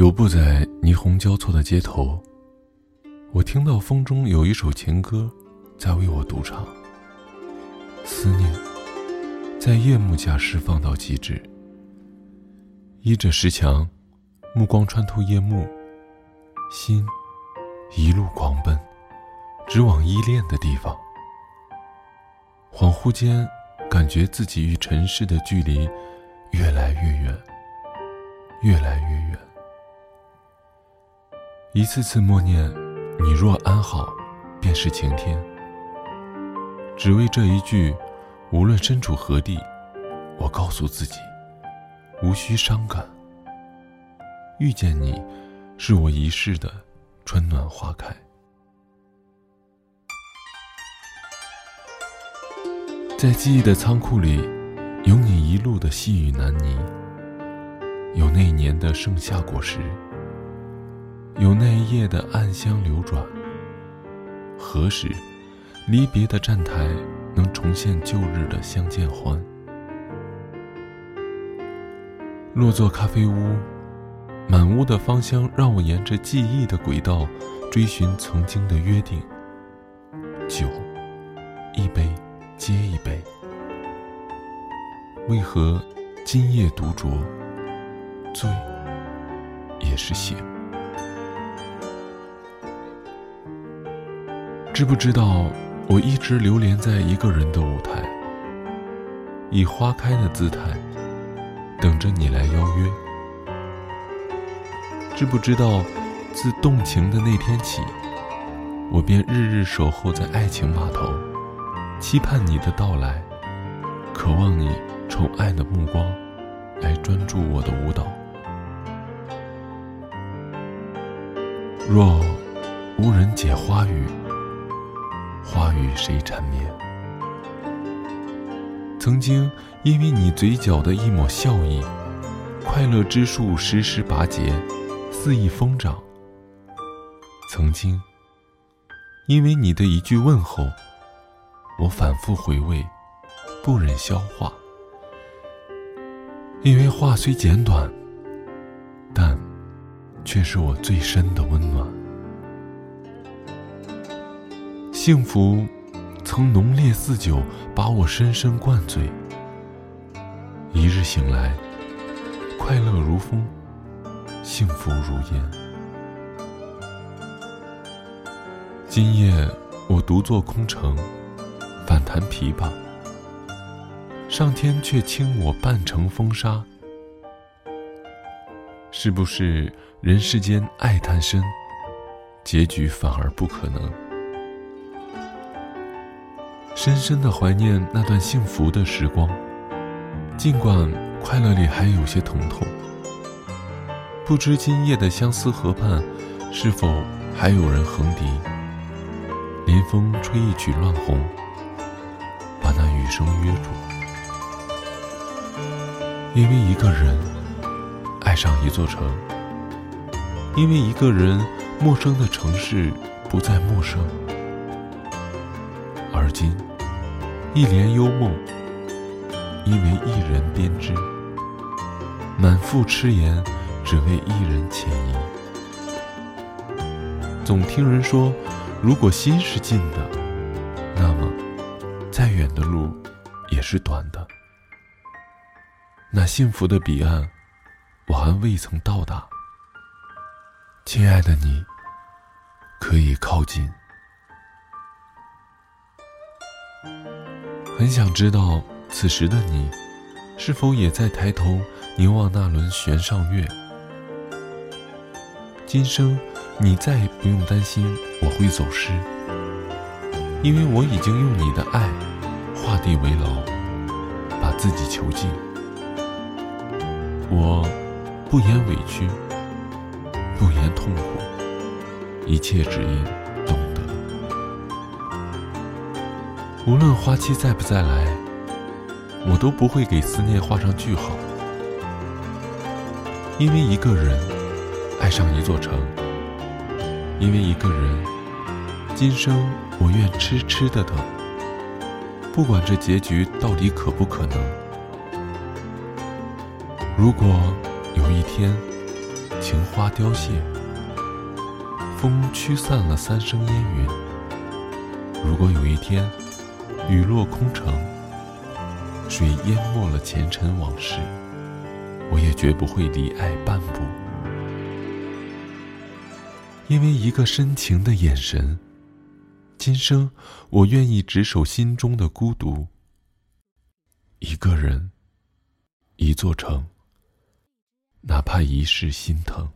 游步在霓虹交错的街头，我听到风中有一首情歌，在为我独唱。思念在夜幕下释放到极致，依着石墙，目光穿透夜幕，心一路狂奔，直往依恋的地方。恍惚间，感觉自己与尘世的距离越来越远，越来越远。一次次默念“你若安好，便是晴天”，只为这一句，无论身处何地，我告诉自己，无需伤感。遇见你，是我一世的春暖花开。在记忆的仓库里，有你一路的细雨难泥，有那年的盛夏果实。有那一夜的暗香流转。何时，离别的站台能重现旧日的相见欢？落座咖啡屋，满屋的芳香让我沿着记忆的轨道，追寻曾经的约定。酒，一杯接一杯。为何今夜独酌？醉，也是醒。知不知道，我一直流连在一个人的舞台，以花开的姿态，等着你来邀约。知不知道，自动情的那天起，我便日日守候在爱情码头，期盼你的到来，渴望你宠爱的目光，来专注我的舞蹈。若无人解花语。花与谁缠绵？曾经因为你嘴角的一抹笑意，快乐之树时时拔节，肆意疯长。曾经因为你的一句问候，我反复回味，不忍消化。因为话虽简短，但却是我最深的温暖。幸福，曾浓烈似酒，把我深深灌醉。一日醒来，快乐如风，幸福如烟。今夜我独坐空城，反弹琵琶，上天却倾我半城风沙。是不是人世间爱太深，结局反而不可能？深深的怀念那段幸福的时光，尽管快乐里还有些疼痛。不知今夜的相思河畔，是否还有人横笛？临风吹一曲乱红，把那雨声约住。因为一个人爱上一座城，因为一个人陌生的城市不再陌生，而今。一帘幽梦，因为一人编织；满腹痴言，只为一人浅吟。总听人说，如果心是近的，那么再远的路也是短的。那幸福的彼岸，我还未曾到达。亲爱的你，可以靠近。很想知道，此时的你，是否也在抬头凝望那轮悬上月？今生，你再也不用担心我会走失，因为我已经用你的爱画地为牢，把自己囚禁。我不言委屈，不言痛苦，一切只因。无论花期在不再来，我都不会给思念画上句号。因为一个人爱上一座城，因为一个人，今生我愿痴痴的等。不管这结局到底可不可能。如果有一天，情花凋谢，风驱散了三生烟云。如果有一天雨落空城，水淹没了前尘往事，我也绝不会离爱半步，因为一个深情的眼神。今生，我愿意执守心中的孤独。一个人，一座城，哪怕一世心疼。